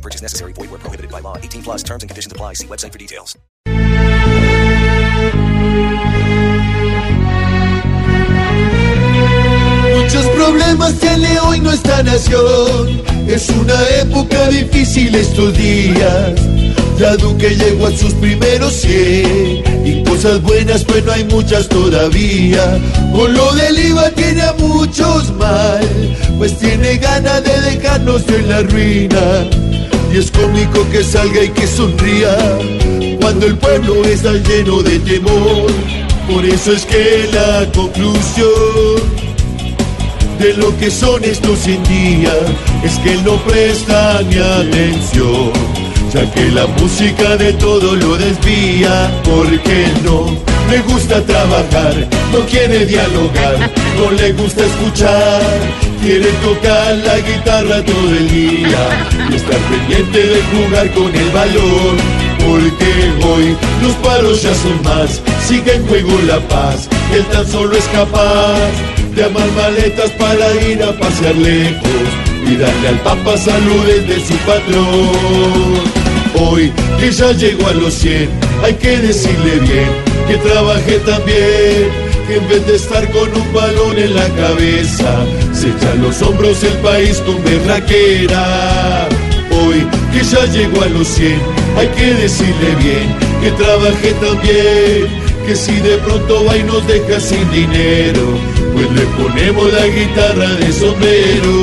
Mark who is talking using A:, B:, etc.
A: Purchase necessary. Void where prohibited by law. 18 plus terms and conditions apply. See website for details.
B: Muchos problemas tiene hoy nuestra nación. Es una época difícil estos días. Ya Duque llegó a sus primeros 100 y cosas buenas, pues no hay muchas todavía. Con lo del IVA tiene a muchos mal, pues tiene ganas de dejarnos en la ruina. Y es cómico que salga y que sonría cuando el pueblo está lleno de temor. Por eso es que la conclusión de lo que son estos 100 días es que él no presta ni atención, ya que la música de todo lo desvía, porque no le gusta trabajar, no quiere dialogar, no le gusta escuchar, quiere tocar la guitarra todo el día y estar pendiente de jugar con el balón. Porque hoy los palos ya son más, sigue en juego la paz, él tan solo es capaz de amar maletas para ir a pasear lejos y darle al papa saludes de su patrón. Hoy que ya llegó a los 100, hay que decirle bien que trabaje también, que en vez de estar con un balón en la cabeza, se echa los hombros el país con berraquera. Hoy que ya llegó a los 100, hay que decirle bien que trabaje también que si de pronto va y nos deja sin dinero, le ponemos la guitarra de sombrero.